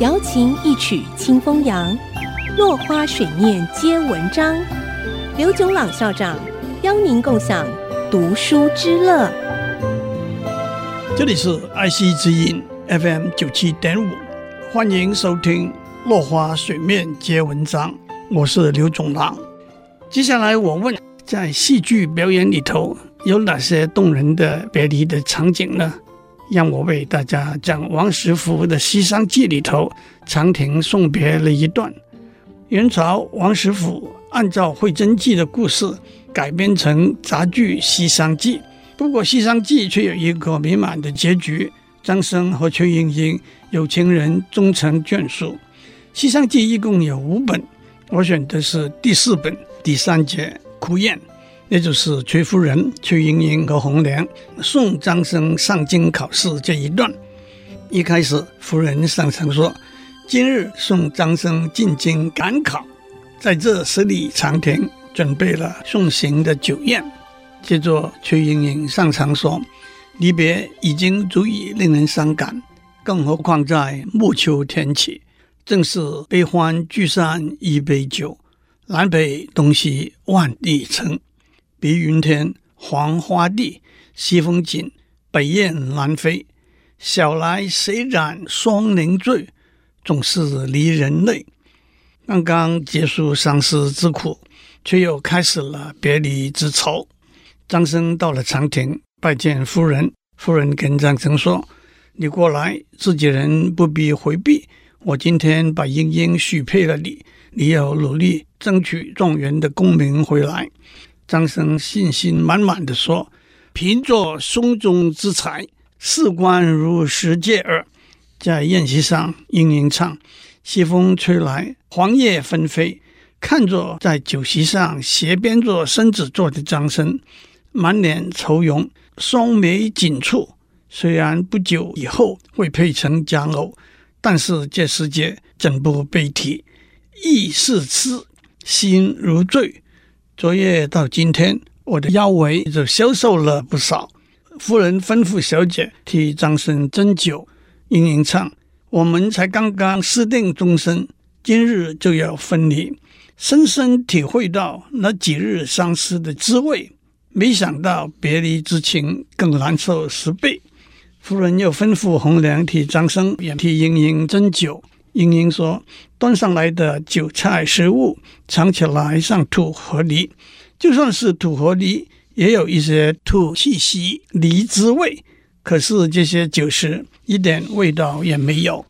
瑶琴一曲清风扬，落花水面皆文章。刘炯朗校长邀您共享读书之乐。这里是爱惜之音 FM 九七点五，欢迎收听《落花水面皆文章》，我是刘炯朗。接下来我问，在戏剧表演里头有哪些动人的别离的场景呢？让我为大家讲王实甫的《西厢记》里头长亭送别了一段。元朝王实甫按照惠真记的故事改编成杂剧《西厢记》，不过《西厢记》却有一个美满的结局：张生和崔莺莺有情人终成眷属。《西厢记》一共有五本，我选的是第四本第三节哭宴。也就是崔夫人、崔莺莺和红娘送张生上京考试这一段。一开始，夫人上层说：“今日送张生进京赶考，在这十里长亭准备了送行的酒宴。”接着，崔莺莺上场说：“离别已经足以令人伤感，更何况在暮秋天起，正是悲欢聚散一杯酒，南北东西万里程。”碧云天，黄花地，西风紧，北雁南飞。晓来谁染霜林醉？总是离人泪。刚刚结束相思之苦，却又开始了别离之愁。张生到了长亭，拜见夫人。夫人跟张生说：“你过来，自己人不必回避。我今天把莺莺许配了你，你要努力争取状元的功名回来。”张生信心满满地说：“凭着胸中之才，事关如实届耳。”在宴席上，莺莺唱：“西风吹来，黄叶纷飞。”看着在酒席上斜边着身子坐的张生，满脸愁容，双眉紧蹙。虽然不久以后会配成佳偶，但是这世界怎不悲啼？意似痴，心如醉。昨夜到今天，我的腰围就消瘦了不少。夫人吩咐小姐替张生斟酒。莺莺唱：“我们才刚刚私定终身，今日就要分离，深深体会到那几日相思的滋味。没想到别离之情更难受十倍。”夫人又吩咐红娘替张生也替莺莺斟酒。莺莺说：“端上来的酒菜食物，尝起来像土和梨，就算是土和梨，也有一些土气息、梨滋味。可是这些酒食一点味道也没有。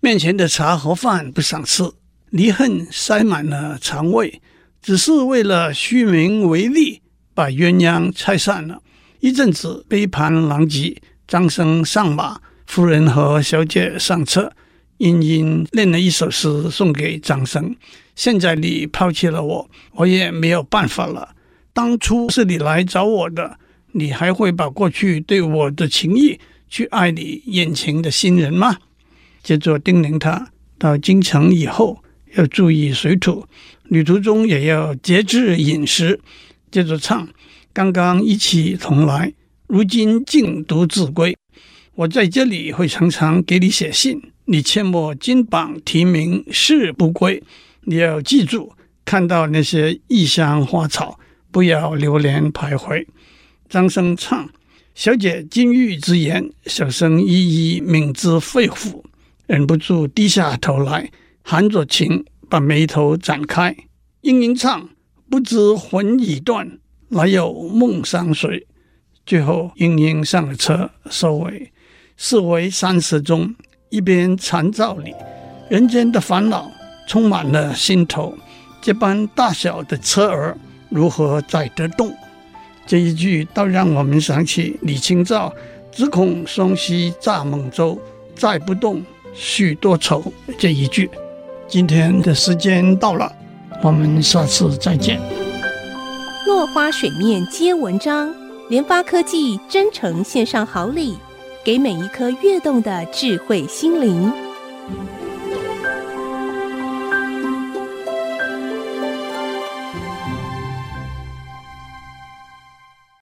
面前的茶和饭不想吃，离恨塞满了肠胃，只是为了虚名为利，把鸳鸯拆散了。一阵子杯盘狼藉，张生上马，夫人和小姐上车。”莺莺念了一首诗送给张生：“现在你抛弃了我，我也没有办法了。当初是你来找我的，你还会把过去对我的情谊去爱你眼前的新人吗？”接着叮咛他到京城以后要注意水土，旅途中也要节制饮食。接着唱：“刚刚一起同来，如今竟独自归。我在这里会常常给你写信。”你切莫金榜题名誓不归，你要记住，看到那些异乡花草，不要流连徘徊。张生唱：小姐金玉之言，小生一一铭之肺腑，忍不住低下头来，含着情把眉头展开。莺莺唱：不知魂已断，哪有梦相随？最后，莺莺上了车，收尾。四为三十中。一边残照里，人间的烦恼充满了心头。这般大小的车儿，如何载得动？这一句倒让我们想起李清照“只恐双溪蚱蜢舟，载不动，许多愁”这一句。今天的时间到了，我们下次再见。落花水面皆文章，联发科技真诚献上好礼。给每一颗跃动的智慧心灵。